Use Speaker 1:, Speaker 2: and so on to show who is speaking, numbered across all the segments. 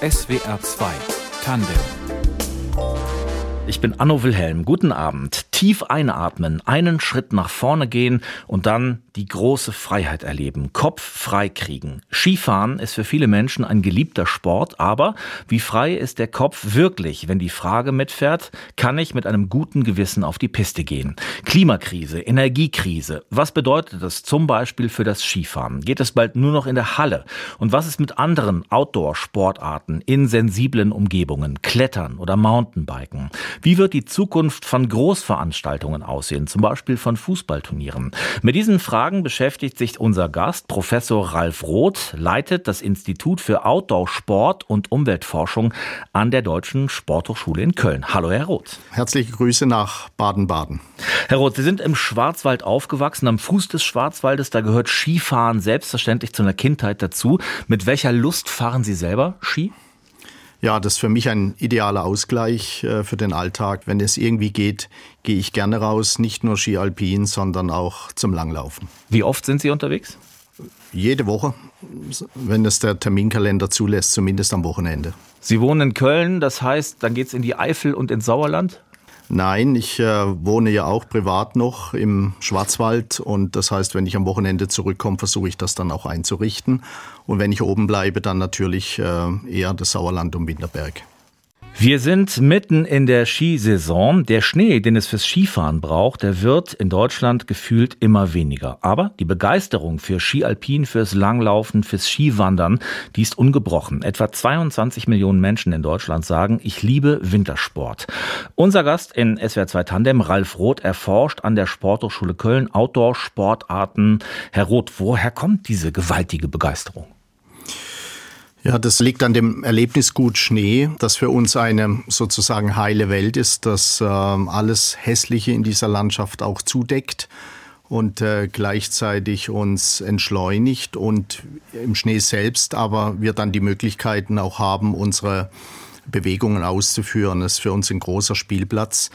Speaker 1: SWR 2 Tandem
Speaker 2: ich bin Anno Wilhelm. Guten Abend. Tief einatmen, einen Schritt nach vorne gehen und dann die große Freiheit erleben. Kopf frei kriegen. Skifahren ist für viele Menschen ein geliebter Sport, aber wie frei ist der Kopf wirklich, wenn die Frage mitfährt, kann ich mit einem guten Gewissen auf die Piste gehen? Klimakrise, Energiekrise. Was bedeutet das zum Beispiel für das Skifahren? Geht es bald nur noch in der Halle? Und was ist mit anderen Outdoor-Sportarten in sensiblen Umgebungen? Klettern oder Mountainbiken? Wie wird die Zukunft von Großveranstaltungen aussehen, zum Beispiel von Fußballturnieren? Mit diesen Fragen beschäftigt sich unser Gast, Professor Ralf Roth, leitet das Institut für Outdoor-Sport und Umweltforschung an der Deutschen Sporthochschule in Köln. Hallo, Herr Roth.
Speaker 3: Herzliche Grüße nach Baden-Baden.
Speaker 2: Herr Roth, Sie sind im Schwarzwald aufgewachsen, am Fuß des Schwarzwaldes. Da gehört Skifahren selbstverständlich zu einer Kindheit dazu. Mit welcher Lust fahren Sie selber Ski?
Speaker 3: Ja, das ist für mich ein idealer Ausgleich äh, für den Alltag. Wenn es irgendwie geht, gehe ich gerne raus, nicht nur Ski Alpin, sondern auch zum Langlaufen.
Speaker 2: Wie oft sind Sie unterwegs?
Speaker 3: Jede Woche, wenn es der Terminkalender zulässt, zumindest am Wochenende.
Speaker 2: Sie wohnen in Köln, das heißt, dann geht es in die Eifel und ins Sauerland?
Speaker 3: Nein, ich äh, wohne ja auch privat noch im Schwarzwald und das heißt, wenn ich am Wochenende zurückkomme, versuche ich das dann auch einzurichten. Und wenn ich oben bleibe, dann natürlich äh, eher das Sauerland um Winterberg.
Speaker 2: Wir sind mitten in der Skisaison. Der Schnee, den es fürs Skifahren braucht, der wird in Deutschland gefühlt immer weniger. Aber die Begeisterung für Skialpin, fürs Langlaufen, fürs Skiwandern, die ist ungebrochen. Etwa 22 Millionen Menschen in Deutschland sagen, ich liebe Wintersport. Unser Gast in SWR 2 Tandem, Ralf Roth, erforscht an der Sporthochschule Köln Outdoor-Sportarten. Herr Roth, woher kommt diese gewaltige Begeisterung?
Speaker 3: Ja, das liegt an dem Erlebnisgut Schnee, das für uns eine sozusagen heile Welt ist, das äh, alles Hässliche in dieser Landschaft auch zudeckt und äh, gleichzeitig uns entschleunigt und im Schnee selbst aber wir dann die Möglichkeiten auch haben, unsere Bewegungen auszuführen. Das ist für uns ein großer Spielplatz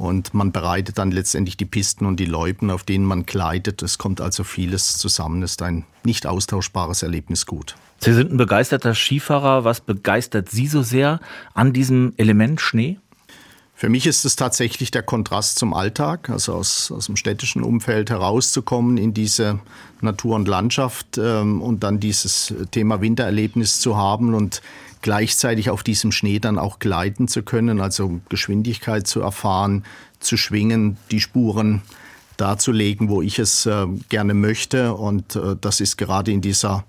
Speaker 3: und man bereitet dann letztendlich die Pisten und die Loipen, auf denen man gleitet. Es kommt also vieles zusammen. Es ist ein nicht austauschbares Erlebnisgut.
Speaker 2: Sie sind ein begeisterter Skifahrer. Was begeistert Sie so sehr an diesem Element Schnee?
Speaker 3: Für mich ist es tatsächlich der Kontrast zum Alltag, also aus, aus dem städtischen Umfeld herauszukommen in diese Natur und Landschaft ähm, und dann dieses Thema Wintererlebnis zu haben und gleichzeitig auf diesem Schnee dann auch gleiten zu können, also Geschwindigkeit zu erfahren, zu schwingen, die Spuren darzulegen, wo ich es äh, gerne möchte. Und äh, das ist gerade in dieser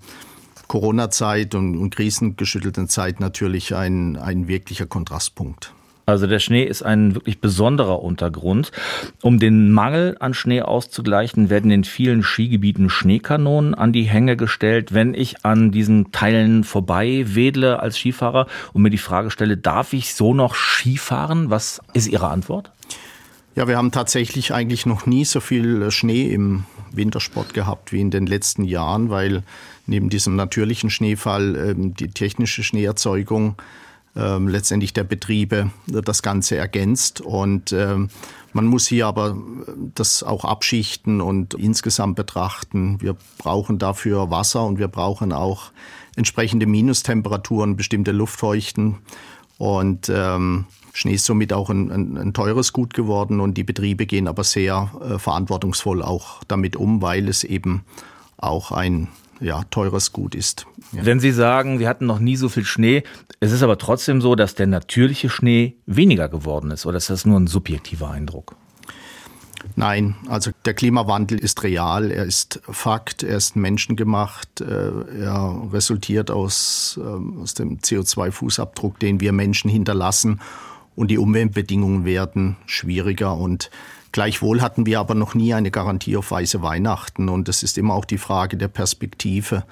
Speaker 3: Corona-Zeit und, und krisengeschüttelten Zeit natürlich ein, ein wirklicher Kontrastpunkt.
Speaker 2: Also der Schnee ist ein wirklich besonderer Untergrund. Um den Mangel an Schnee auszugleichen, werden in vielen Skigebieten Schneekanonen an die Hänge gestellt. Wenn ich an diesen Teilen vorbei wedle als Skifahrer und mir die Frage stelle, darf ich so noch Skifahren? Was ist Ihre Antwort?
Speaker 3: Ja, wir haben tatsächlich eigentlich noch nie so viel Schnee im Wintersport gehabt wie in den letzten Jahren, weil neben diesem natürlichen Schneefall ähm, die technische Schneeerzeugung ähm, letztendlich der Betriebe das Ganze ergänzt. Und ähm, man muss hier aber das auch abschichten und insgesamt betrachten. Wir brauchen dafür Wasser und wir brauchen auch entsprechende Minustemperaturen, bestimmte Luftfeuchten. Und ähm, Schnee ist somit auch ein, ein, ein, teures Gut geworden und die Betriebe gehen aber sehr äh, verantwortungsvoll auch damit um, weil es eben auch ein ja, teures Gut ist.
Speaker 2: Ja. Wenn Sie sagen, wir hatten noch nie so viel Schnee, es ist aber trotzdem so, dass der natürliche Schnee weniger geworden ist oder ist das nur ein subjektiver Eindruck?
Speaker 3: Nein, also der Klimawandel ist real, er ist Fakt, er ist menschengemacht, äh, er resultiert aus, ähm, aus dem CO2-Fußabdruck, den wir Menschen hinterlassen und die Umweltbedingungen werden schwieriger und Gleichwohl hatten wir aber noch nie eine Garantie auf weiße Weihnachten und es ist immer auch die Frage der Perspektive.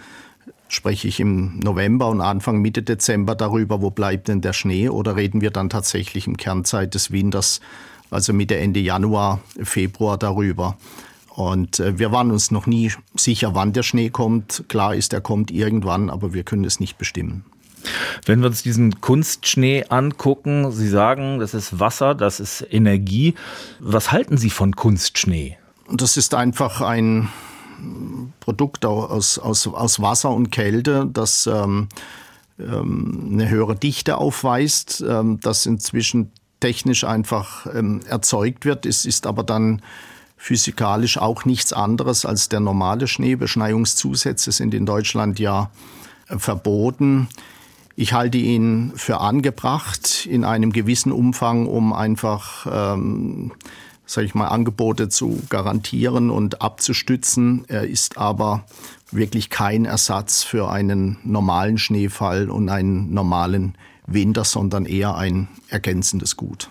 Speaker 3: Spreche ich im November und Anfang Mitte Dezember darüber, wo bleibt denn der Schnee oder reden wir dann tatsächlich im Kernzeit des Winters, also Mitte Ende Januar, Februar darüber? Und äh, wir waren uns noch nie sicher, wann der Schnee kommt. Klar ist, er kommt irgendwann, aber wir können es nicht bestimmen.
Speaker 2: Wenn wir uns diesen Kunstschnee angucken, Sie sagen, das ist Wasser, das ist Energie. Was halten Sie von Kunstschnee?
Speaker 3: Das ist einfach ein Produkt aus, aus, aus Wasser und Kälte, das ähm, ähm, eine höhere Dichte aufweist, ähm, das inzwischen technisch einfach ähm, erzeugt wird. Es ist aber dann physikalisch auch nichts anderes als der normale Schnee. Beschneiungszusätze sind in Deutschland ja äh, verboten. Ich halte ihn für angebracht in einem gewissen Umfang, um einfach, ähm, sage ich mal, Angebote zu garantieren und abzustützen. Er ist aber wirklich kein Ersatz für einen normalen Schneefall und einen normalen Winter, sondern eher ein ergänzendes Gut.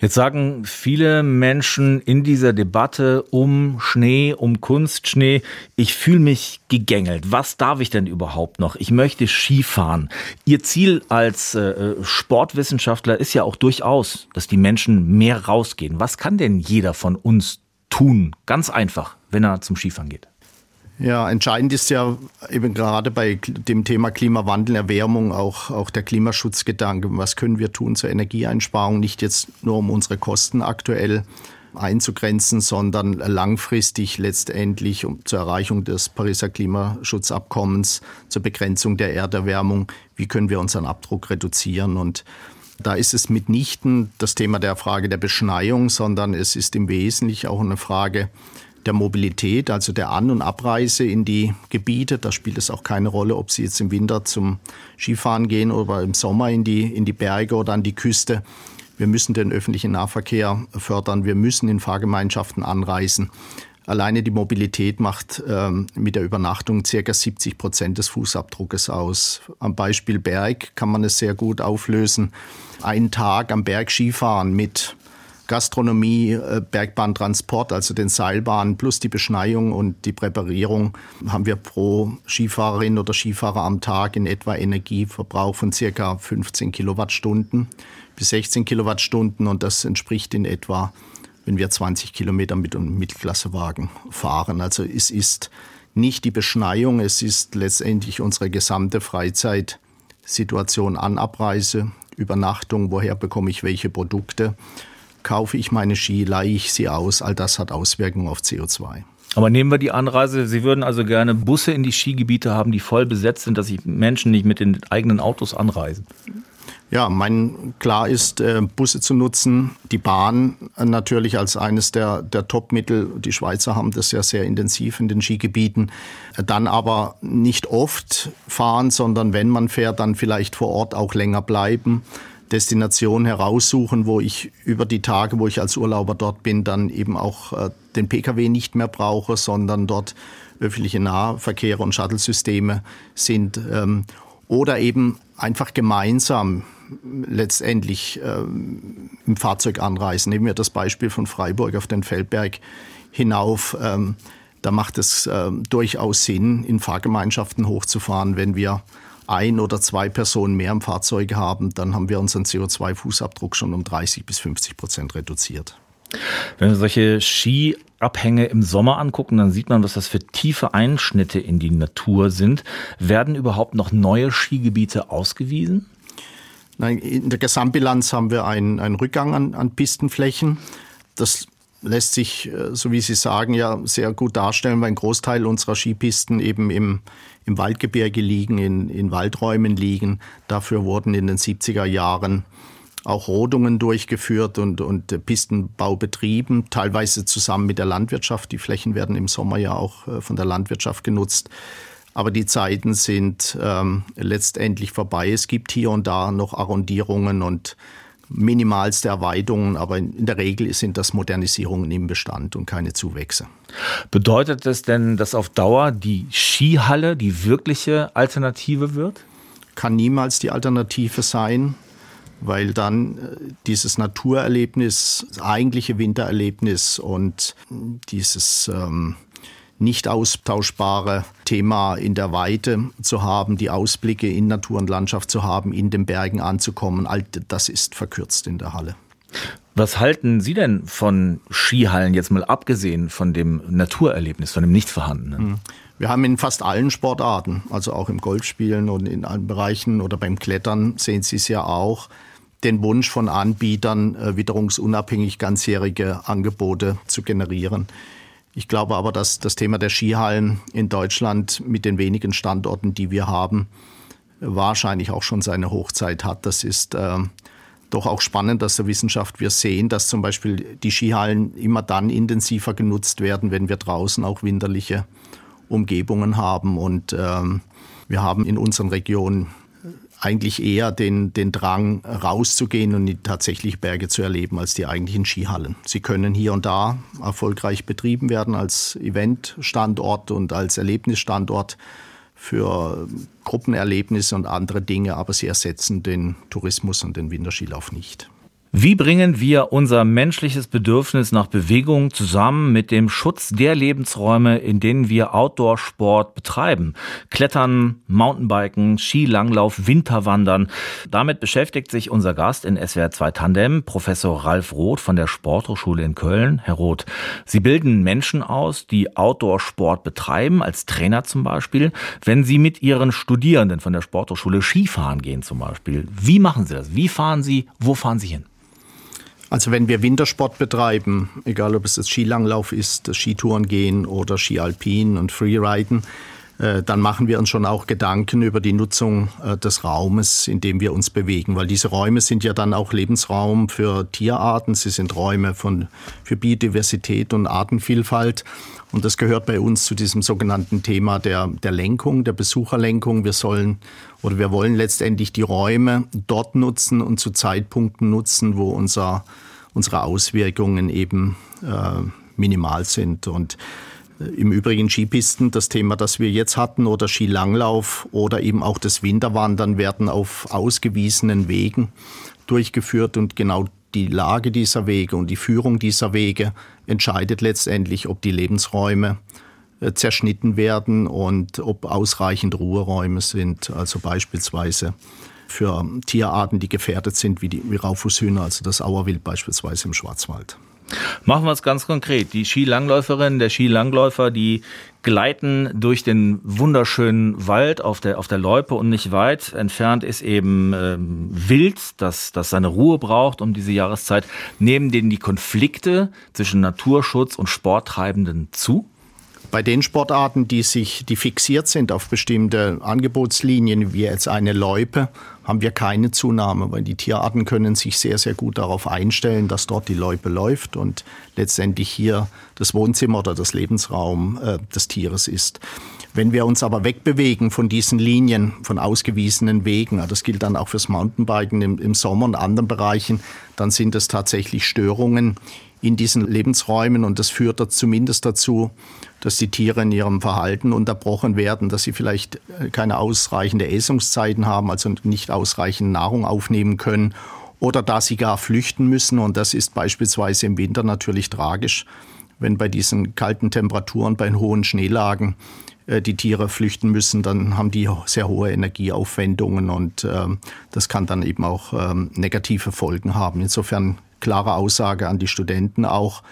Speaker 2: Jetzt sagen viele Menschen in dieser Debatte um Schnee, um Kunstschnee, ich fühle mich gegängelt. Was darf ich denn überhaupt noch? Ich möchte Skifahren. Ihr Ziel als äh, Sportwissenschaftler ist ja auch durchaus, dass die Menschen mehr rausgehen. Was kann denn jeder von uns tun? Ganz einfach, wenn er zum Skifahren geht.
Speaker 3: Ja, entscheidend ist ja eben gerade bei dem Thema Klimawandel, Erwärmung auch, auch der Klimaschutzgedanke. Was können wir tun zur Energieeinsparung? Nicht jetzt nur um unsere Kosten aktuell einzugrenzen, sondern langfristig letztendlich um, zur Erreichung des Pariser Klimaschutzabkommens, zur Begrenzung der Erderwärmung. Wie können wir unseren Abdruck reduzieren? Und da ist es mitnichten das Thema der Frage der Beschneiung, sondern es ist im Wesentlichen auch eine Frage der Mobilität, also der An- und Abreise in die Gebiete. Da spielt es auch keine Rolle, ob Sie jetzt im Winter zum Skifahren gehen oder im Sommer in die, in die Berge oder an die Küste. Wir müssen den öffentlichen Nahverkehr fördern. Wir müssen in Fahrgemeinschaften anreisen. Alleine die Mobilität macht ähm, mit der Übernachtung circa 70 Prozent des Fußabdruckes aus. Am Beispiel Berg kann man es sehr gut auflösen. Einen Tag am Berg Skifahren mit Gastronomie, äh, Bergbahntransport, also den Seilbahnen plus die Beschneiung und die Präparierung haben wir pro Skifahrerin oder Skifahrer am Tag in etwa Energieverbrauch von circa 15 Kilowattstunden bis 16 Kilowattstunden und das entspricht in etwa, wenn wir 20 Kilometer mit einem Mittelklassewagen fahren. Also es ist nicht die Beschneiung, es ist letztendlich unsere gesamte Freizeit-Situation an Abreise, Übernachtung, woher bekomme ich welche Produkte kaufe ich meine Ski, leihe ich sie aus, all das hat Auswirkungen auf CO2.
Speaker 2: Aber nehmen wir die Anreise. Sie würden also gerne Busse in die Skigebiete haben, die voll besetzt sind, dass sich Menschen nicht mit den eigenen Autos anreisen.
Speaker 3: Ja, mein klar ist, äh, Busse zu nutzen, die Bahn natürlich als eines der, der Top-Mittel. Die Schweizer haben das ja sehr intensiv in den Skigebieten. Dann aber nicht oft fahren, sondern wenn man fährt, dann vielleicht vor Ort auch länger bleiben. Destination heraussuchen, wo ich über die Tage, wo ich als Urlauber dort bin, dann eben auch äh, den Pkw nicht mehr brauche, sondern dort öffentliche Nahverkehre und Shuttlesysteme sind. Ähm, oder eben einfach gemeinsam letztendlich ähm, im Fahrzeug anreisen. Nehmen wir das Beispiel von Freiburg auf den Feldberg hinauf. Ähm, da macht es äh, durchaus Sinn, in Fahrgemeinschaften hochzufahren, wenn wir ein oder zwei Personen mehr im Fahrzeug haben, dann haben wir unseren CO2-Fußabdruck schon um 30 bis 50 Prozent reduziert.
Speaker 2: Wenn wir solche Skiabhänge im Sommer angucken, dann sieht man, was das für tiefe Einschnitte in die Natur sind. Werden überhaupt noch neue Skigebiete ausgewiesen?
Speaker 3: Nein, in der Gesamtbilanz haben wir einen, einen Rückgang an, an Pistenflächen. Das lässt sich, äh, so wie Sie sagen, ja sehr gut darstellen, weil ein Großteil unserer Skipisten eben im, im Waldgebirge liegen, in, in Waldräumen liegen. Dafür wurden in den 70er Jahren auch Rodungen durchgeführt und, und Pistenbau betrieben, teilweise zusammen mit der Landwirtschaft. Die Flächen werden im Sommer ja auch äh, von der Landwirtschaft genutzt. Aber die Zeiten sind ähm, letztendlich vorbei. Es gibt hier und da noch Arrondierungen und minimalste Erweiterungen, aber in der Regel sind das Modernisierungen im Bestand und keine Zuwächse.
Speaker 2: Bedeutet das denn, dass auf Dauer die Skihalle die wirkliche Alternative wird?
Speaker 3: Kann niemals die Alternative sein, weil dann äh, dieses Naturerlebnis, das eigentliche Wintererlebnis und dieses ähm, nicht austauschbare Thema in der Weite zu haben, die Ausblicke in Natur und Landschaft zu haben, in den Bergen anzukommen, all das ist verkürzt in der Halle.
Speaker 2: Was halten Sie denn von Skihallen, jetzt mal abgesehen von dem Naturerlebnis, von dem nicht vorhandenen? Hm.
Speaker 3: Wir haben in fast allen Sportarten, also auch im Golfspielen und in allen Bereichen oder beim Klettern sehen Sie es ja auch, den Wunsch von Anbietern, äh, witterungsunabhängig ganzjährige Angebote zu generieren. Ich glaube aber, dass das Thema der Skihallen in Deutschland mit den wenigen Standorten, die wir haben, wahrscheinlich auch schon seine Hochzeit hat. Das ist äh, doch auch spannend aus der Wissenschaft. Wir sehen, dass zum Beispiel die Skihallen immer dann intensiver genutzt werden, wenn wir draußen auch winterliche Umgebungen haben. Und ähm, wir haben in unseren Regionen eigentlich eher den, den Drang, rauszugehen und tatsächlich Berge zu erleben, als die eigentlichen Skihallen. Sie können hier und da erfolgreich betrieben werden als Eventstandort und als Erlebnisstandort für Gruppenerlebnisse und andere Dinge, aber sie ersetzen den Tourismus und den Winterskilauf nicht.
Speaker 2: Wie bringen wir unser menschliches Bedürfnis nach Bewegung zusammen mit dem Schutz der Lebensräume, in denen wir Outdoor-Sport betreiben? Klettern, Mountainbiken, Skilanglauf, Winterwandern. Damit beschäftigt sich unser Gast in SWR 2 Tandem, Professor Ralf Roth von der Sporthochschule in Köln. Herr Roth, Sie bilden Menschen aus, die Outdoor-Sport betreiben, als Trainer zum Beispiel. Wenn Sie mit Ihren Studierenden von der Sporthochschule Skifahren gehen zum Beispiel, wie machen Sie das? Wie fahren Sie? Wo fahren Sie hin?
Speaker 3: Also wenn wir Wintersport betreiben, egal ob es das Skilanglauf ist, das Skitouren gehen oder Skialpin und Freeriden, äh, dann machen wir uns schon auch Gedanken über die Nutzung äh, des Raumes, in dem wir uns bewegen, weil diese Räume sind ja dann auch Lebensraum für Tierarten, sie sind Räume von, für Biodiversität und Artenvielfalt. Und das gehört bei uns zu diesem sogenannten Thema der, der Lenkung, der Besucherlenkung. Wir sollen oder wir wollen letztendlich die Räume dort nutzen und zu Zeitpunkten nutzen, wo unser, unsere Auswirkungen eben äh, minimal sind. Und im Übrigen Skipisten, das Thema, das wir jetzt hatten, oder Skilanglauf oder eben auch das Winterwandern werden auf ausgewiesenen Wegen durchgeführt und genau die Lage dieser Wege und die Führung dieser Wege entscheidet letztendlich, ob die Lebensräume äh, zerschnitten werden und ob ausreichend Ruheräume sind, also beispielsweise für Tierarten, die gefährdet sind, wie die wie Raufußhühner, also das Auerwild beispielsweise im Schwarzwald.
Speaker 2: Machen wir es ganz konkret. Die Skilangläuferin, der Skilangläufer, die gleiten durch den wunderschönen Wald auf der, auf der Loipe und nicht weit entfernt ist eben ähm, Wild, das, das seine Ruhe braucht um diese Jahreszeit. Nehmen denen die Konflikte zwischen Naturschutz und Sporttreibenden zu?
Speaker 3: Bei den Sportarten, die sich, die fixiert sind auf bestimmte Angebotslinien, wie jetzt eine Loipe, haben wir keine Zunahme, weil die Tierarten können sich sehr, sehr gut darauf einstellen, dass dort die Loipe läuft und letztendlich hier das Wohnzimmer oder das Lebensraum äh, des Tieres ist. Wenn wir uns aber wegbewegen von diesen Linien, von ausgewiesenen Wegen, das gilt dann auch fürs Mountainbiken im, im Sommer und anderen Bereichen, dann sind es tatsächlich Störungen in diesen Lebensräumen und das führt zumindest dazu, dass die Tiere in ihrem Verhalten unterbrochen werden, dass sie vielleicht äh, keine ausreichende Essungszeiten haben, also nicht ausreichend Nahrung aufnehmen können oder dass sie gar flüchten müssen. Und das ist beispielsweise im Winter natürlich tragisch, wenn bei diesen kalten Temperaturen, bei hohen Schneelagen äh, die Tiere flüchten müssen, dann haben die sehr hohe Energieaufwendungen und äh, das kann dann eben auch ähm, negative Folgen haben. Insofern klare Aussage an die Studenten auch,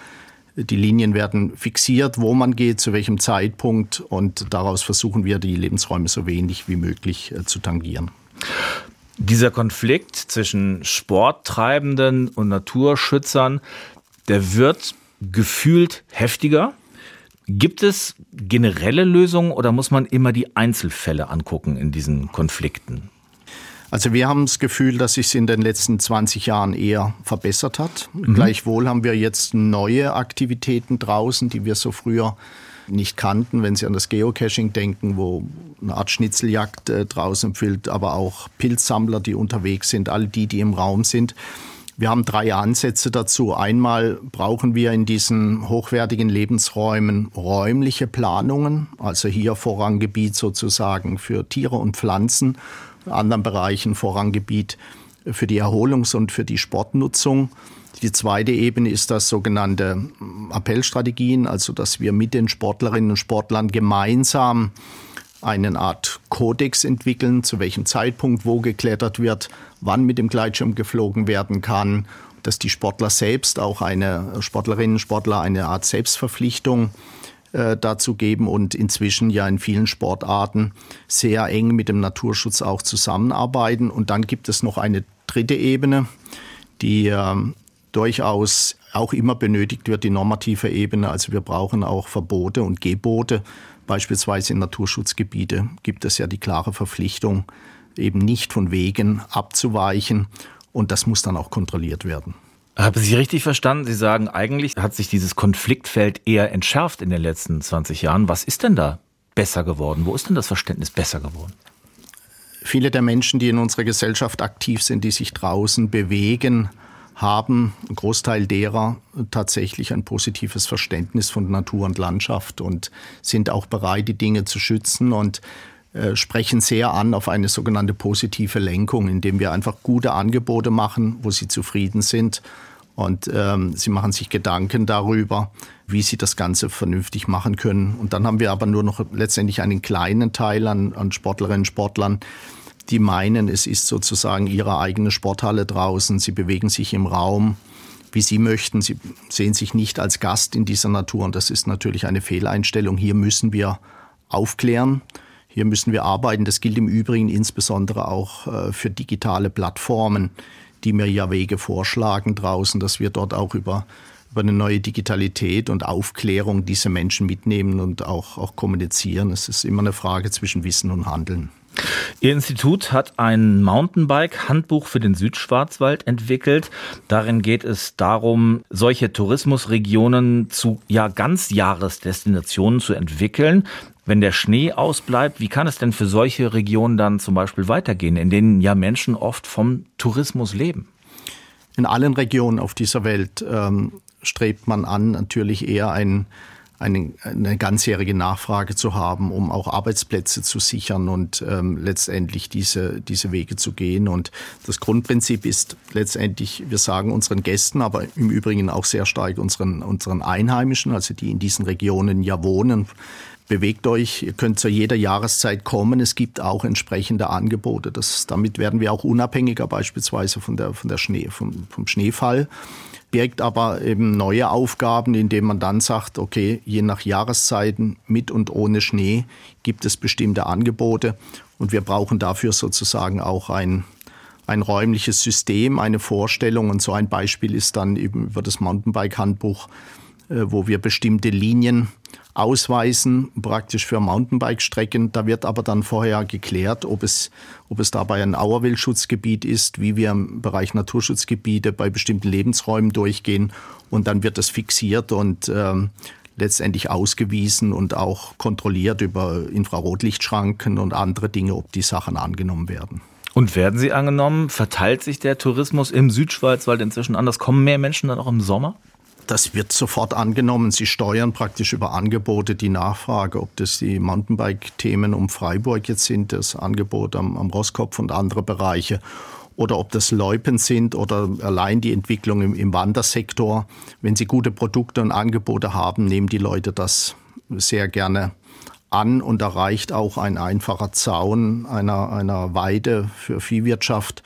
Speaker 3: die Linien werden fixiert, wo man geht, zu welchem Zeitpunkt und daraus versuchen wir, die Lebensräume so wenig wie möglich äh, zu tangieren.
Speaker 2: Dieser Konflikt zwischen Sporttreibenden und Naturschützern, der wird gefühlt heftiger. Gibt es generelle Lösungen oder muss man immer die Einzelfälle angucken in diesen Konflikten?
Speaker 3: Also wir haben das Gefühl, dass sich in den letzten 20 Jahren eher verbessert hat. Mhm. Gleichwohl haben wir jetzt neue Aktivitäten draußen, die wir so früher nicht kannten, wenn Sie an das Geocaching denken, wo eine Art Schnitzeljagd äh, draußen empfiehlt, aber auch Pilzsammler, die unterwegs sind, all die, die im Raum sind. Wir haben drei Ansätze dazu. Einmal brauchen wir in diesen hochwertigen Lebensräumen räumliche Planungen, also hier Vorranggebiet sozusagen für Tiere und Pflanzen anderen Bereichen Vorranggebiet für die Erholungs- und für die Sportnutzung. Die zweite Ebene ist das sogenannte Appellstrategien, also dass wir mit den Sportlerinnen und Sportlern gemeinsam eine Art Kodex entwickeln, zu welchem Zeitpunkt wo geklettert wird, wann mit dem Gleitschirm geflogen werden kann, dass die Sportler selbst auch eine Sportlerinnen und Sportler eine Art Selbstverpflichtung äh, dazu geben und inzwischen ja in vielen Sportarten sehr eng mit dem Naturschutz auch zusammenarbeiten. Und dann gibt es noch eine dritte Ebene, die äh, durchaus auch immer benötigt wird, die normative Ebene. Also wir brauchen auch Verbote und Gebote. Beispielsweise in Naturschutzgebiete gibt es ja die klare Verpflichtung, eben nicht von Wegen abzuweichen. Und das muss dann auch kontrolliert werden.
Speaker 2: Habe Sie richtig verstanden? Sie sagen, eigentlich hat sich dieses Konfliktfeld eher entschärft in den letzten 20 Jahren. Was ist denn da besser geworden? Wo ist denn das Verständnis besser geworden?
Speaker 3: Viele der Menschen, die in unserer Gesellschaft aktiv sind, die sich draußen bewegen, haben, ein Großteil derer, tatsächlich ein positives Verständnis von Natur und Landschaft und sind auch bereit, die Dinge zu schützen und äh, sprechen sehr an auf eine sogenannte positive Lenkung, indem wir einfach gute Angebote machen, wo sie zufrieden sind. Und ähm, sie machen sich Gedanken darüber, wie sie das Ganze vernünftig machen können. Und dann haben wir aber nur noch letztendlich einen kleinen Teil an, an Sportlerinnen und Sportlern, die meinen, es ist sozusagen ihre eigene Sporthalle draußen. Sie bewegen sich im Raum, wie sie möchten. Sie sehen sich nicht als Gast in dieser Natur. Und das ist natürlich eine Fehleinstellung. Hier müssen wir aufklären. Hier müssen wir arbeiten. Das gilt im Übrigen insbesondere auch äh, für digitale Plattformen, die mir ja Wege vorschlagen draußen, dass wir dort auch über, über eine neue Digitalität und Aufklärung diese Menschen mitnehmen und auch, auch kommunizieren. Es ist immer eine Frage zwischen Wissen und Handeln.
Speaker 2: Ihr Institut hat ein Mountainbike-Handbuch für den Südschwarzwald entwickelt. Darin geht es darum, solche Tourismusregionen zu ja Ganzjahresdestinationen zu entwickeln. Wenn der Schnee ausbleibt, wie kann es denn für solche Regionen dann zum Beispiel weitergehen, in denen ja Menschen oft vom Tourismus leben?
Speaker 3: In allen Regionen auf dieser Welt ähm, strebt man an, natürlich eher ein eine, eine ganzjährige Nachfrage zu haben, um auch Arbeitsplätze zu sichern und ähm, letztendlich diese, diese Wege zu gehen. Und das Grundprinzip ist letztendlich, wir sagen unseren Gästen, aber im Übrigen auch sehr stark unseren, unseren Einheimischen, also die in diesen Regionen ja wohnen, bewegt euch, ihr könnt zu jeder Jahreszeit kommen. Es gibt auch entsprechende Angebote. Das, damit werden wir auch unabhängiger beispielsweise von der, von der Schnee, vom, vom Schneefall birgt aber eben neue Aufgaben, indem man dann sagt, okay, je nach Jahreszeiten mit und ohne Schnee gibt es bestimmte Angebote und wir brauchen dafür sozusagen auch ein, ein räumliches System, eine Vorstellung und so ein Beispiel ist dann eben über das Mountainbike-Handbuch, äh, wo wir bestimmte Linien ausweisen, praktisch für Mountainbike-Strecken. Da wird aber dann vorher geklärt, ob es, ob es dabei ein Auerwildschutzgebiet ist, wie wir im Bereich Naturschutzgebiete bei bestimmten Lebensräumen durchgehen. Und dann wird das fixiert und ähm, letztendlich ausgewiesen und auch kontrolliert über Infrarotlichtschranken und andere Dinge, ob die Sachen angenommen werden.
Speaker 2: Und werden sie angenommen? Verteilt sich der Tourismus im Südschwarzwald inzwischen anders? Kommen mehr Menschen dann auch im Sommer?
Speaker 3: Das wird sofort angenommen. Sie steuern praktisch über Angebote die Nachfrage, ob das die Mountainbike-Themen um Freiburg jetzt sind, das Angebot am, am Rosskopf und andere Bereiche oder ob das Loipen sind oder allein die Entwicklung im, im, Wandersektor. Wenn Sie gute Produkte und Angebote haben, nehmen die Leute das sehr gerne an und da reicht auch ein einfacher Zaun einer, einer Weide für Viehwirtschaft,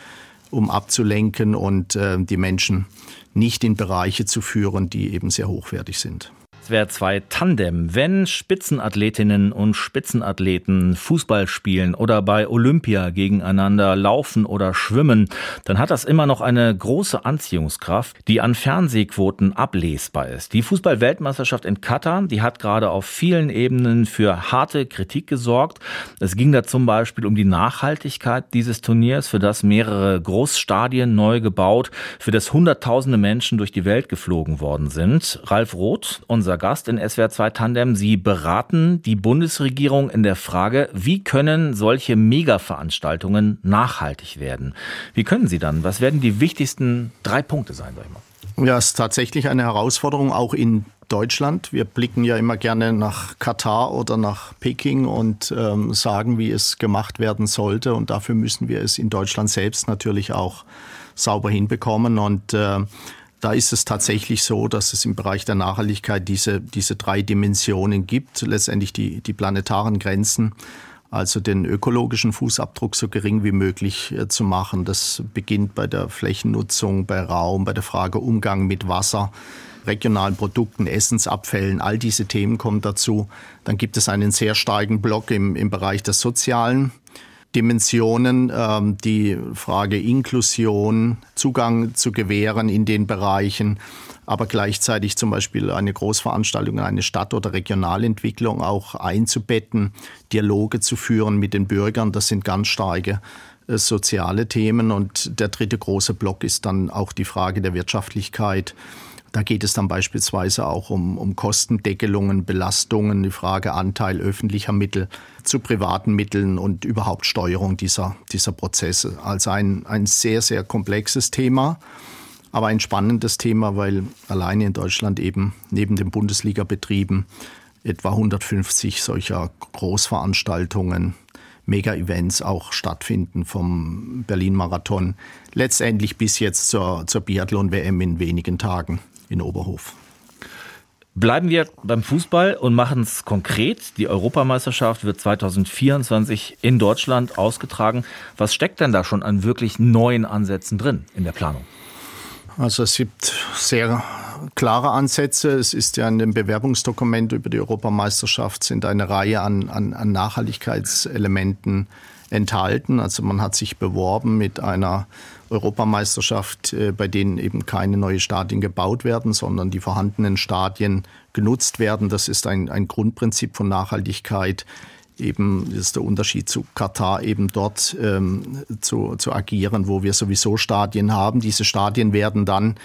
Speaker 3: um abzulenken und äh, die Menschen nicht in Bereiche zu führen, die eben sehr hochwertig sind.
Speaker 2: Es wäre zwei Tandem. Wenn Spitzenathletinnen und Spitzenathleten Fußball spielen oder bei Olympia gegeneinander laufen oder schwimmen, dann hat das immer noch eine große Anziehungskraft, die an Fernsehquoten ablesbar ist. Die Fußball-Weltmeisterschaft in Katar, die hat gerade auf vielen Ebenen für harte Kritik gesorgt. Es ging da zum Beispiel um die Nachhaltigkeit dieses Turniers, für das mehrere Großstadien neu gebaut, für das Hunderttausende Menschen durch die Welt geflogen worden sind. Ralf Roth, unser unser Gast in SWR 2 Tandem. Sie beraten die Bundesregierung in der Frage, wie können solche Mega-Veranstaltungen nachhaltig werden? Wie können sie dann? Was werden die wichtigsten drei Punkte sein, sag ich
Speaker 3: mal? Ja, es ist tatsächlich eine Herausforderung, auch in Deutschland. Wir blicken ja immer gerne nach Katar oder nach Peking und ähm, sagen, wie es gemacht werden sollte. Und dafür müssen wir es in Deutschland selbst natürlich auch sauber hinbekommen. Und äh, da ist es tatsächlich so, dass es im Bereich der Nachhaltigkeit diese, diese drei Dimensionen gibt. Letztendlich die, die planetaren Grenzen, also den ökologischen Fußabdruck so gering wie möglich äh, zu machen. Das beginnt bei der Flächennutzung, bei Raum, bei der Frage Umgang mit Wasser regionalen Produkten, Essensabfällen, all diese Themen kommen dazu. Dann gibt es einen sehr starken Block im, im Bereich des Sozialen. Dimensionen, ähm, die Frage Inklusion, Zugang zu gewähren in den Bereichen, aber gleichzeitig zum Beispiel eine Großveranstaltung, eine Stadt- oder Regionalentwicklung auch einzubetten, Dialoge zu führen mit den Bürgern. Das sind ganz starke äh, soziale Themen. Und der dritte große Block ist dann auch die Frage der Wirtschaftlichkeit. Da geht es dann beispielsweise auch um, um Kostendeckelungen, Belastungen, die Frage Anteil öffentlicher Mittel zu privaten Mitteln und überhaupt Steuerung dieser, dieser Prozesse. Also ein, ein sehr, sehr komplexes Thema, aber ein spannendes Thema, weil alleine in Deutschland eben neben den Bundesliga-Betrieben etwa 150 solcher Großveranstaltungen Mega-Events auch stattfinden vom Berlin-Marathon. Letztendlich bis jetzt zur, zur Biathlon-WM in wenigen Tagen in Oberhof.
Speaker 2: Bleiben wir beim Fußball und machen es konkret. Die Europameisterschaft wird 2024 in Deutschland ausgetragen. Was steckt denn da schon an wirklich neuen Ansätzen drin in der Planung?
Speaker 3: Also es gibt sehr klare Ansätze. Es ist ja in dem Bewerbungsdokument über die Europameisterschaft sind eine Reihe an, an, an Nachhaltigkeitselementen enthalten. Also man hat sich beworben mit einer Europameisterschaft, äh, bei denen eben keine neuen Stadien gebaut werden, sondern die vorhandenen Stadien genutzt werden. Das ist ein, ein Grundprinzip von Nachhaltigkeit. Eben ist der Unterschied zu Katar, eben dort ähm, zu, zu agieren, wo wir sowieso Stadien haben. Diese Stadien werden dann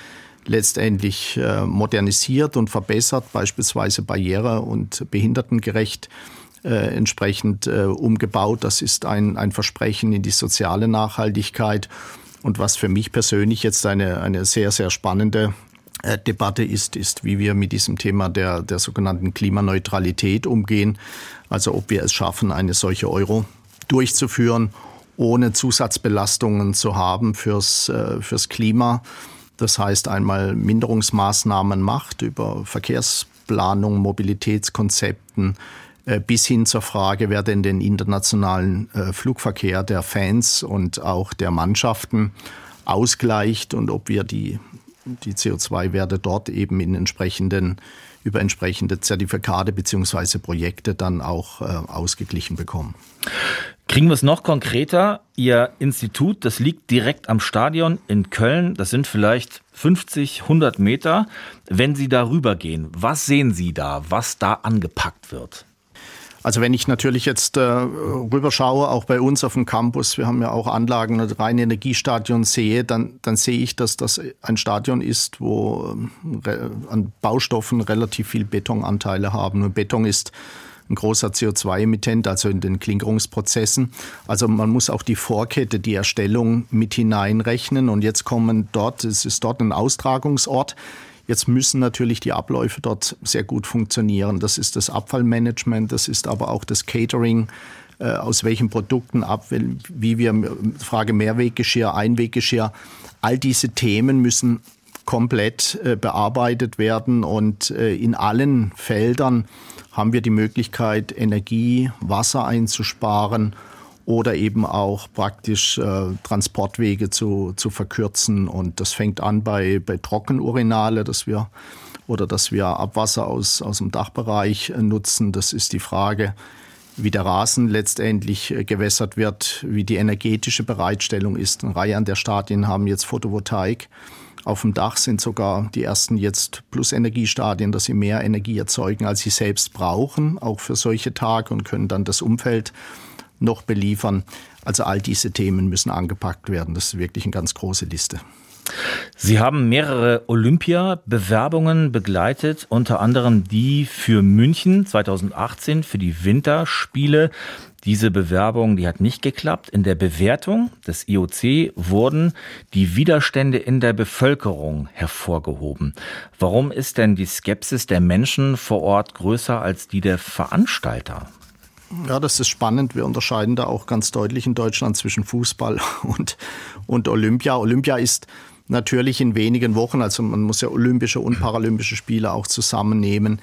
Speaker 3: letztendlich äh, modernisiert und verbessert, beispielsweise barriere- und behindertengerecht äh, entsprechend äh, umgebaut. Das ist ein, ein Versprechen in die soziale Nachhaltigkeit. Und was für mich persönlich jetzt eine, eine sehr, sehr spannende äh, Debatte ist, ist, wie wir mit diesem Thema der, der sogenannten Klimaneutralität umgehen. Also ob wir es schaffen, eine solche Euro durchzuführen, ohne Zusatzbelastungen zu haben fürs, äh, fürs Klima. Das heißt einmal Minderungsmaßnahmen macht über Verkehrsplanung, Mobilitätskonzepten, bis hin zur Frage, wer denn den internationalen äh, Flugverkehr der Fans und auch der Mannschaften ausgleicht und ob wir die, die CO2-Werte dort eben in entsprechenden, über entsprechende Zertifikate beziehungsweise Projekte dann auch äh, ausgeglichen bekommen.
Speaker 2: Kriegen wir es noch konkreter? Ihr Institut, das liegt direkt am Stadion in Köln. Das sind vielleicht 50, 100 Meter. Wenn Sie darüber gehen, was sehen Sie da, was da angepackt wird?
Speaker 3: Also wenn ich natürlich jetzt äh, rüberschaue, auch bei uns auf dem Campus, wir haben ja auch Anlagen und reine Energiestadion sehe, dann, dann sehe ich, dass das ein Stadion ist, wo äh, an Baustoffen relativ viel Betonanteile haben. Und Beton ist ein großer CO2-Emittent, also in den Klinkerungsprozessen. Also man muss auch die Vorkette, die Erstellung mit hineinrechnen. Und jetzt kommen dort, es ist dort ein Austragungsort. Jetzt müssen natürlich die Abläufe dort sehr gut funktionieren. Das ist das Abfallmanagement, das ist aber auch das Catering äh, aus welchen Produkten ab, wie wir, Frage Mehrweggeschirr, Einweggeschirr, all diese Themen müssen komplett äh, bearbeitet werden und äh, in allen Feldern haben wir die Möglichkeit, Energie, Wasser einzusparen oder eben auch praktisch äh, Transportwege zu, zu verkürzen. Und das fängt an bei, bei Trockenurinale, dass wir oder dass wir Abwasser aus, aus dem Dachbereich äh, nutzen. Das ist die Frage, wie der Rasen letztendlich äh, gewässert wird, wie die energetische Bereitstellung ist. Eine Reihe an der Stadien haben jetzt Photovoltaik. Auf dem Dach sind sogar die ersten jetzt Plus-Energiestadien, dass sie mehr Energie erzeugen, als sie selbst brauchen, auch für solche Tage und können dann das Umfeld noch beliefern. Also all diese Themen müssen angepackt werden. Das ist wirklich eine ganz große Liste.
Speaker 2: Sie haben mehrere Olympia-Bewerbungen begleitet, unter anderem die für München 2018 für die Winterspiele. Diese Bewerbung, die hat nicht geklappt. In der Bewertung des IOC wurden die Widerstände in der Bevölkerung hervorgehoben. Warum ist denn die Skepsis der Menschen vor Ort größer als die der Veranstalter?
Speaker 3: Ja, das ist spannend. Wir unterscheiden da auch ganz deutlich in Deutschland zwischen Fußball und, und Olympia. Olympia ist natürlich in wenigen Wochen, also man muss ja olympische und paralympische Spiele auch zusammennehmen,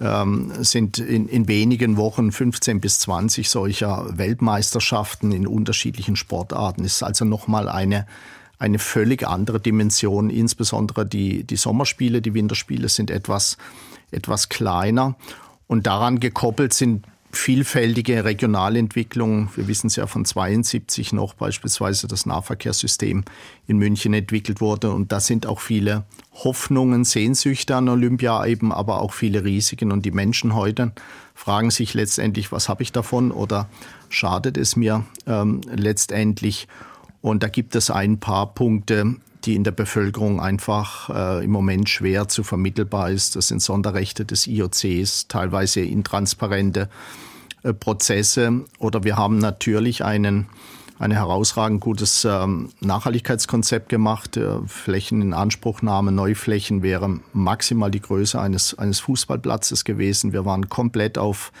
Speaker 3: ähm, sind in, in wenigen Wochen 15 bis 20 solcher Weltmeisterschaften in unterschiedlichen Sportarten. Ist also nochmal eine, eine völlig andere Dimension. Insbesondere die, die Sommerspiele, die Winterspiele sind etwas, etwas kleiner. Und daran gekoppelt sind vielfältige Regionalentwicklung. Wir wissen es ja von 72 noch beispielsweise das Nahverkehrssystem in München entwickelt wurde. Und da sind auch viele Hoffnungen, Sehnsüchte an Olympia eben, aber auch viele Risiken. Und die Menschen heute fragen sich letztendlich, was habe ich davon oder schadet es mir ähm, letztendlich? Und da gibt es ein paar Punkte, die in der Bevölkerung einfach äh, im Moment schwer zu vermittelbar ist. Das sind Sonderrechte des IOCs, teilweise intransparente äh, Prozesse. Oder wir haben natürlich einen ein herausragend gutes ähm, Nachhaltigkeitskonzept gemacht. Äh, Flächen in Anspruchnahme, Neuflächen wäre maximal die Größe eines, eines Fußballplatzes gewesen. Wir waren komplett auf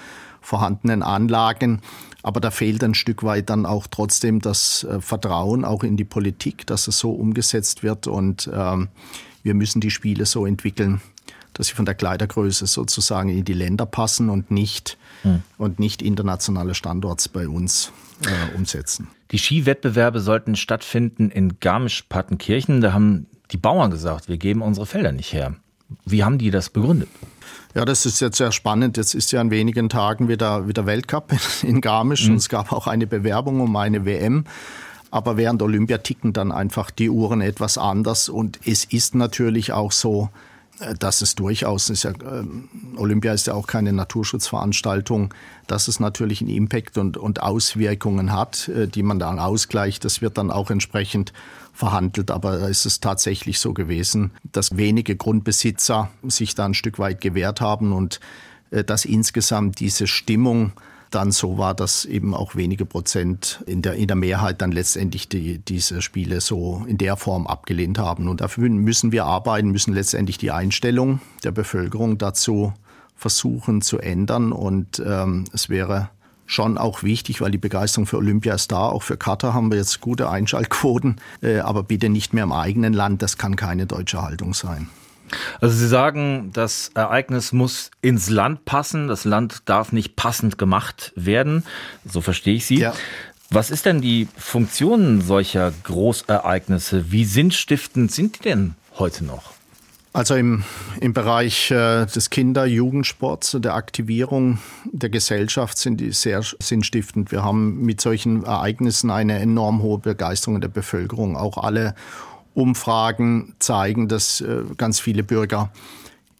Speaker 3: vorhandenen Anlagen. Aber da fehlt ein Stück weit dann auch trotzdem das äh, Vertrauen auch in die Politik, dass es so umgesetzt wird. Und ähm, wir müssen die Spiele so entwickeln, dass sie von der Kleidergröße sozusagen in die Länder passen und nicht, hm. und nicht internationale Standorts bei uns äh, umsetzen.
Speaker 2: Die Skiwettbewerbe sollten stattfinden in Garmisch-Partenkirchen. Da haben die Bauern gesagt, wir geben unsere Felder nicht her. Wie haben die das begründet?
Speaker 3: Ja, das ist jetzt sehr spannend. Jetzt ist ja in wenigen Tagen wieder, wieder Weltcup in Garmisch mhm. und es gab auch eine Bewerbung um eine WM. Aber während Olympia ticken dann einfach die Uhren etwas anders und es ist natürlich auch so, dass es durchaus ist ja, äh, Olympia ist ja auch keine Naturschutzveranstaltung, dass es natürlich einen Impact und, und Auswirkungen hat, äh, die man dann ausgleicht. Das wird dann auch entsprechend verhandelt. Aber da ist es tatsächlich so gewesen, dass wenige Grundbesitzer sich da ein Stück weit gewehrt haben und äh, dass insgesamt diese Stimmung dann so war, dass eben auch wenige Prozent in der, in der Mehrheit dann letztendlich die, diese Spiele so in der Form abgelehnt haben. Und dafür müssen wir arbeiten, müssen letztendlich die Einstellung der Bevölkerung dazu versuchen zu ändern. Und ähm, es wäre schon auch wichtig, weil die Begeisterung für Olympia ist da. Auch für Katar haben wir jetzt gute Einschaltquoten, äh, aber bitte nicht mehr im eigenen Land. Das kann keine deutsche Haltung sein.
Speaker 2: Also Sie sagen, das Ereignis muss ins Land passen. Das Land darf nicht passend gemacht werden. So verstehe ich Sie. Ja. Was ist denn die Funktion solcher Großereignisse? Wie sinnstiftend sind die denn heute noch?
Speaker 3: Also im, im Bereich äh, des Kinder-, Jugendsports, der Aktivierung der Gesellschaft sind die sehr sinnstiftend. Wir haben mit solchen Ereignissen eine enorm hohe Begeisterung der Bevölkerung. Auch alle Umfragen zeigen, dass äh, ganz viele Bürger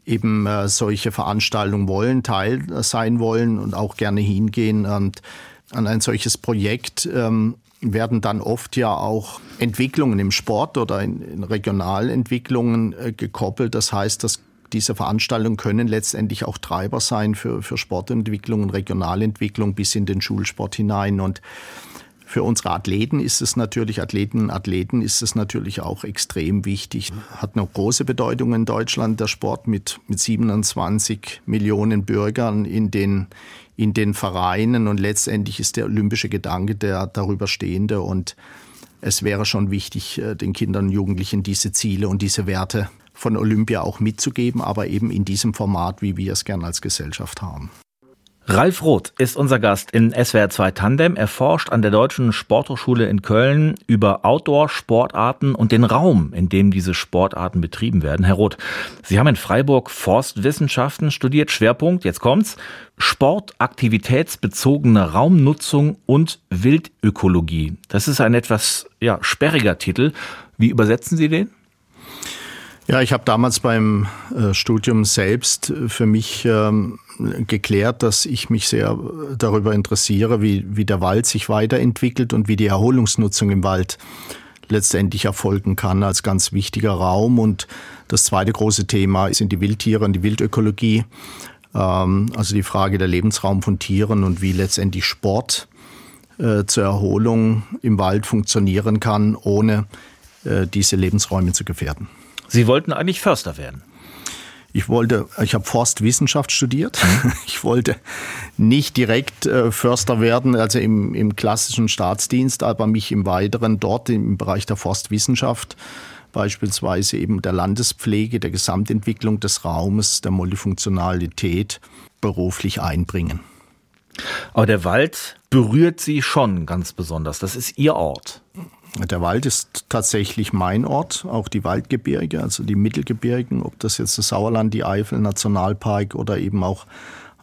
Speaker 3: eben äh, solche Veranstaltungen wollen, Teil sein wollen und auch gerne hingehen. Und an ein solches Projekt ähm, werden dann oft ja auch Entwicklungen im Sport oder in, Regionalentwicklungen äh, gekoppelt. Das heißt, dass diese Veranstaltungen können letztendlich auch Treiber sein für, für Sportentwicklung und Regionalentwicklung bis in den Schulsport hinein. Und für unsere Athleten ist es natürlich, Athleten und Athleten ist es natürlich auch extrem wichtig. Hat eine große Bedeutung in Deutschland, der Sport mit, mit 27 Millionen Bürgern in den, in den Vereinen und letztendlich ist der olympische Gedanke der darüber stehende und es wäre schon wichtig, äh, den Kindern und Jugendlichen diese Ziele und diese Werte von Olympia auch mitzugeben, aber eben in diesem Format, wie wir es gern als Gesellschaft haben.
Speaker 2: Ralf Roth ist unser Gast in SWR 2 Tandem. Er forscht an der Deutschen Sporthochschule in Köln über Outdoor-Sportarten und den Raum, in dem diese Sportarten betrieben werden. Herr Roth, Sie haben in Freiburg Forstwissenschaften studiert. Schwerpunkt, jetzt kommt's, Sportaktivitätsbezogene Raumnutzung und Wildökologie. Das ist ein etwas ja, sperriger Titel. Wie übersetzen Sie den?
Speaker 3: Ja, ich habe damals beim äh, Studium selbst äh, für mich ähm, geklärt, dass ich mich sehr darüber interessiere, wie, wie der Wald sich weiterentwickelt und wie die Erholungsnutzung im Wald letztendlich erfolgen kann als ganz wichtiger Raum. Und das zweite große Thema sind die Wildtiere und die Wildökologie. Ähm, also die Frage der Lebensraum von Tieren und wie letztendlich Sport äh, zur Erholung im Wald funktionieren kann, ohne äh, diese Lebensräume zu gefährden.
Speaker 2: Sie wollten eigentlich Förster werden.
Speaker 3: Ich wollte, ich habe Forstwissenschaft studiert. Ich wollte nicht direkt äh, Förster werden, also im, im klassischen Staatsdienst, aber mich im Weiteren dort im Bereich der Forstwissenschaft, beispielsweise eben der Landespflege, der Gesamtentwicklung des Raumes, der Multifunktionalität beruflich einbringen.
Speaker 2: Aber der Wald berührt Sie schon ganz besonders. Das ist Ihr Ort.
Speaker 3: Der Wald ist tatsächlich mein Ort, auch die Waldgebirge, also die Mittelgebirgen, ob das jetzt das Sauerland, die Eifel, Nationalpark oder eben auch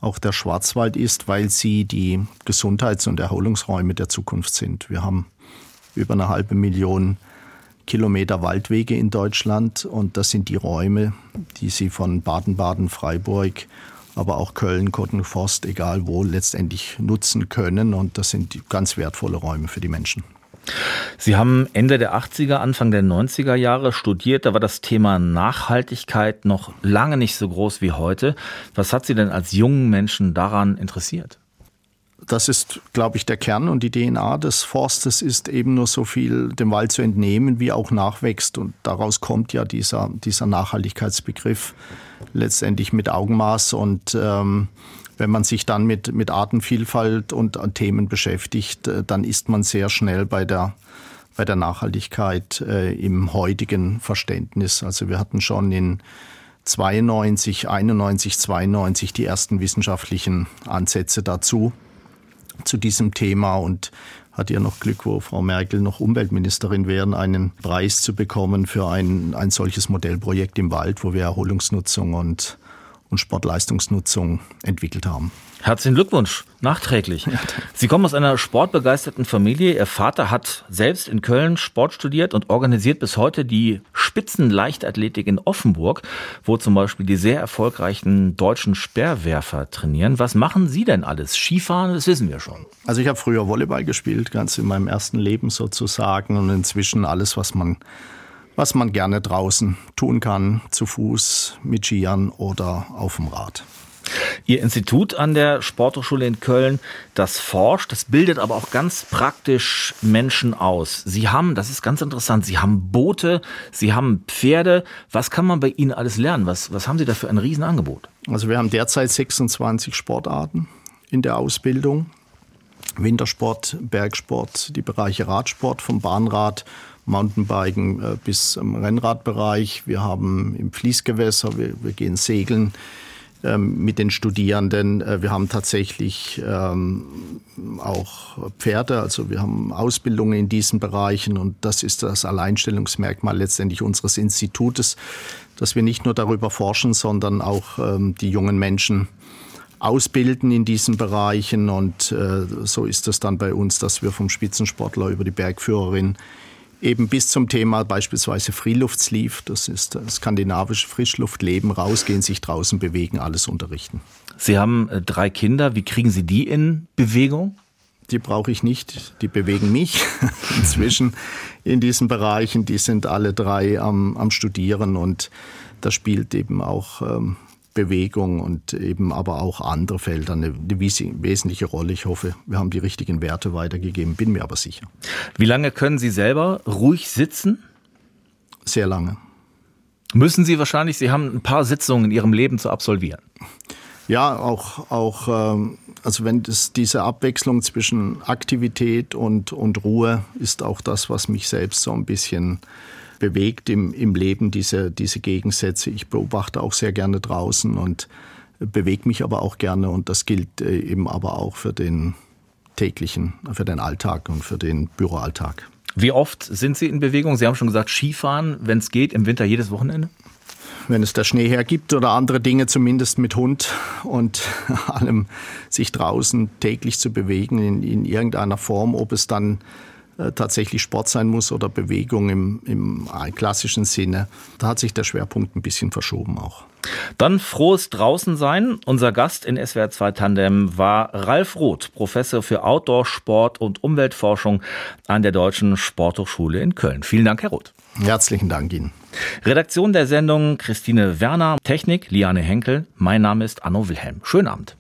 Speaker 3: auch der Schwarzwald ist, weil sie die Gesundheits- und Erholungsräume der Zukunft sind. Wir haben über eine halbe Million Kilometer Waldwege in Deutschland und das sind die Räume, die Sie von Baden-Baden, Freiburg, aber auch Köln, Kottenforst, egal wo, letztendlich nutzen können und das sind ganz wertvolle Räume für die Menschen.
Speaker 2: Sie haben Ende der 80er, Anfang der 90er Jahre studiert. Da war das Thema Nachhaltigkeit noch lange nicht so groß wie heute. Was hat Sie denn als jungen Menschen daran interessiert?
Speaker 3: das ist, glaube ich, der Kern und die DNA des Forstes ist eben nur so viel dem Wald zu entnehmen, wie auch nachwächst. Und daraus kommt ja dieser, dieser Nachhaltigkeitsbegriff letztendlich mit Augenmaß. Und ähm, wenn man sich dann mit, mit Artenvielfalt und Themen beschäftigt, äh, dann ist man sehr schnell bei der, bei der Nachhaltigkeit äh, im heutigen Verständnis. Also wir hatten schon in 92, 91, 92 die ersten wissenschaftlichen Ansätze dazu zu diesem Thema und hat ja noch Glück, wo Frau Merkel noch Umweltministerin wären, einen Preis zu bekommen für ein, ein solches Modellprojekt im Wald, wo wir Erholungsnutzung und und Sportleistungsnutzung entwickelt haben.
Speaker 2: Herzlichen Glückwunsch, nachträglich. Sie kommen aus einer sportbegeisterten Familie. Ihr Vater hat selbst in Köln Sport studiert und organisiert bis heute die Spitzenleichtathletik in Offenburg, wo zum Beispiel die sehr erfolgreichen deutschen Speerwerfer trainieren. Was machen Sie denn alles? Skifahren, das wissen wir schon.
Speaker 3: Also ich habe früher Volleyball gespielt, ganz in meinem ersten Leben sozusagen und inzwischen alles, was man was man gerne draußen tun kann, zu Fuß, mit Skiern oder auf dem Rad.
Speaker 2: Ihr Institut an der Sporthochschule in Köln, das forscht, das bildet aber auch ganz praktisch Menschen aus. Sie haben, das ist ganz interessant, Sie haben Boote, Sie haben Pferde. Was kann man bei Ihnen alles lernen? Was, was haben Sie da für ein Riesenangebot?
Speaker 3: Also wir haben derzeit 26 Sportarten in der Ausbildung. Wintersport, Bergsport, die Bereiche Radsport vom Bahnrad Mountainbiken äh, bis zum Rennradbereich. Wir haben im Fließgewässer, wir, wir gehen segeln ähm, mit den Studierenden. Äh, wir haben tatsächlich ähm, auch Pferde, also wir haben Ausbildungen in diesen Bereichen und das ist das Alleinstellungsmerkmal letztendlich unseres Institutes, dass wir nicht nur darüber forschen, sondern auch ähm, die jungen Menschen ausbilden in diesen Bereichen und äh, so ist es dann bei uns, dass wir vom Spitzensportler über die Bergführerin eben bis zum Thema beispielsweise Freeluftsleave, das ist das skandinavische Frischluftleben, rausgehen, sich draußen bewegen, alles unterrichten.
Speaker 2: Sie haben äh, drei Kinder, wie kriegen Sie die in Bewegung?
Speaker 3: Die brauche ich nicht, die bewegen mich inzwischen in diesen Bereichen. Die sind alle drei am, am Studieren und da spielt eben auch ähm, Bewegung und eben aber auch andere Felder eine, eine wesentliche Rolle. Ich hoffe, wir haben die richtigen Werte weitergegeben, bin mir aber sicher.
Speaker 2: Wie lange können Sie selber ruhig sitzen?
Speaker 3: Sehr lange.
Speaker 2: Müssen Sie wahrscheinlich, Sie haben ein paar Sitzungen in Ihrem Leben zu absolvieren.
Speaker 3: Ja, auch, auch ähm, also wenn das, diese Abwechslung zwischen Aktivität und, und Ruhe ist auch das, was mich selbst so ein bisschen bewegt im, im Leben, diese, diese Gegensätze. Ich beobachte auch sehr gerne draußen und bewege mich aber auch gerne und das gilt äh, eben aber auch für den täglichen, für den Alltag und für den Büroalltag.
Speaker 2: Wie oft sind Sie in Bewegung? Sie haben schon gesagt, Skifahren, wenn es geht, im Winter jedes Wochenende?
Speaker 3: Wenn es der Schnee hergibt oder andere Dinge, zumindest mit Hund und allem sich draußen täglich zu bewegen in, in irgendeiner Form, ob es dann tatsächlich Sport sein muss oder Bewegung im, im klassischen Sinne. Da hat sich der Schwerpunkt ein bisschen verschoben auch.
Speaker 2: Dann frohes Draußensein. Unser Gast in SWR 2 Tandem war Ralf Roth, Professor für Outdoor, Sport und Umweltforschung an der Deutschen Sporthochschule in Köln. Vielen Dank, Herr Roth.
Speaker 3: Herzlichen Dank Ihnen.
Speaker 2: Redaktion der Sendung Christine Werner, Technik Liane Henkel. Mein Name ist Anno Wilhelm. Schönen Abend.